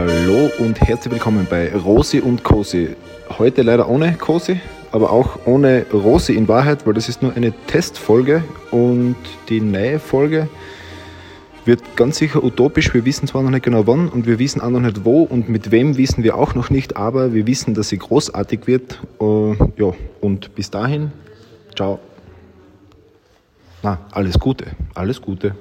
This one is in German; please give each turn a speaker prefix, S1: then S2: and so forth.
S1: Hallo und herzlich willkommen bei Rosi und Cosi. Heute leider ohne Cosi, aber auch ohne Rosi in Wahrheit, weil das ist nur eine Testfolge und die neue Folge wird ganz sicher utopisch. Wir wissen zwar noch nicht genau wann und wir wissen auch noch nicht wo und mit wem wissen wir auch noch nicht, aber wir wissen, dass sie großartig wird. Uh, ja, und bis dahin, ciao. Na, alles Gute, alles Gute.